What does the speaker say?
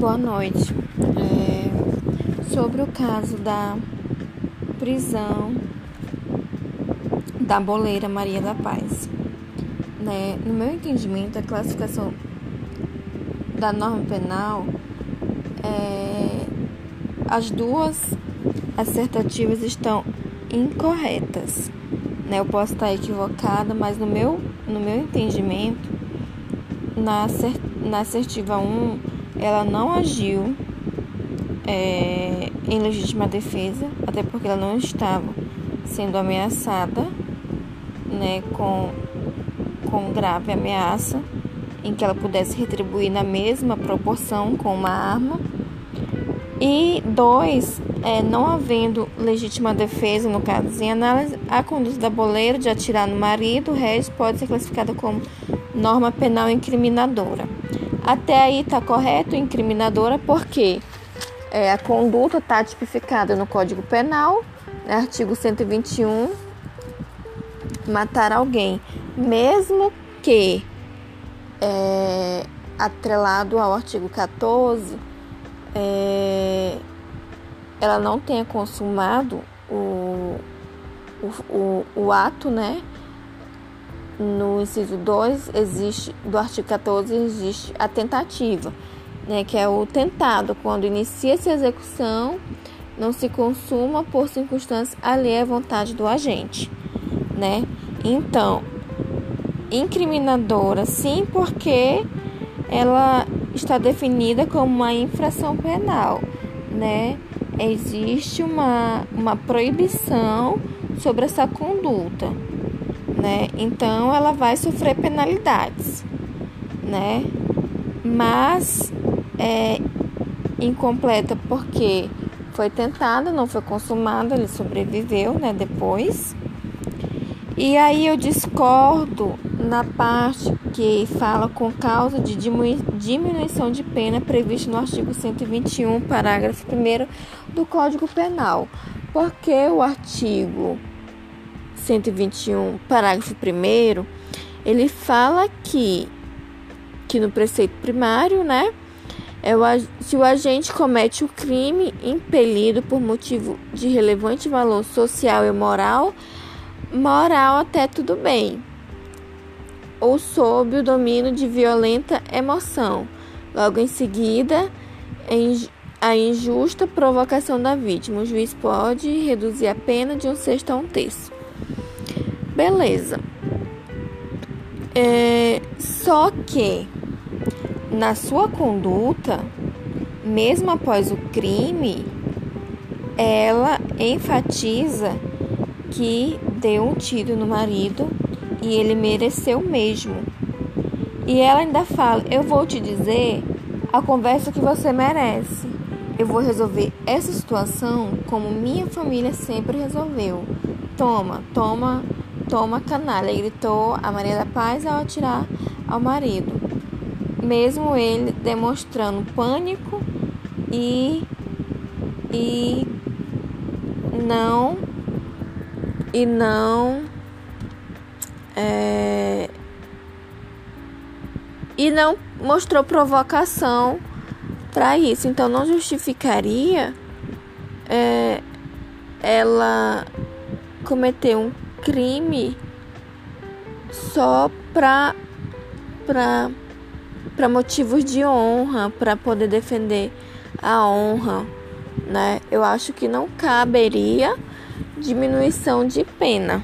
Boa noite. É, sobre o caso da prisão da boleira Maria da Paz. Né? No meu entendimento, a classificação da norma penal, é, as duas assertativas estão incorretas. Né? Eu posso estar equivocada, mas no meu, no meu entendimento, na, na assertiva 1, ela não agiu é, em legítima defesa, até porque ela não estava sendo ameaçada né, com, com grave ameaça, em que ela pudesse retribuir na mesma proporção com uma arma. E dois, é, não havendo legítima defesa, no caso em análise, a conduta da boleira de atirar no marido, réis pode ser classificada como norma penal incriminadora. Até aí está correto, incriminadora, porque é, a conduta está tipificada no Código Penal, né, artigo 121, matar alguém, mesmo que é, atrelado ao artigo 14, é, ela não tenha consumado o, o, o, o ato, né? No inciso 2 existe do artigo 14 existe a tentativa, né, que é o tentado quando inicia-se a execução não se consuma por circunstância alheia à vontade do agente, né? Então, incriminadora sim, porque ela está definida como uma infração penal, né? Existe uma, uma proibição sobre essa conduta né? Então ela vai sofrer penalidades, né? Mas é incompleta porque foi tentada, não foi consumada, ele sobreviveu, né? Depois. E aí eu discordo na parte que fala com causa de diminuição de pena prevista no artigo 121, parágrafo 1 do Código Penal. Porque o artigo 121, parágrafo 1 ele fala que, que no preceito primário, né, é o, se o agente comete o crime impelido por motivo de relevante valor social e moral, moral até tudo bem, ou sob o domínio de violenta emoção. Logo em seguida, a injusta provocação da vítima. O juiz pode reduzir a pena de um sexto a um terço. Beleza. É, só que na sua conduta, mesmo após o crime, ela enfatiza que deu um tiro no marido e ele mereceu mesmo. E ela ainda fala: Eu vou te dizer a conversa que você merece. Eu vou resolver essa situação como minha família sempre resolveu. Toma, toma Toma canalha, gritou a Maria da Paz ao atirar ao marido, mesmo ele demonstrando pânico e e não e não é, e não mostrou provocação para isso. Então não justificaria é, ela cometer um crime só para para para motivos de honra, para poder defender a honra, né? Eu acho que não caberia diminuição de pena.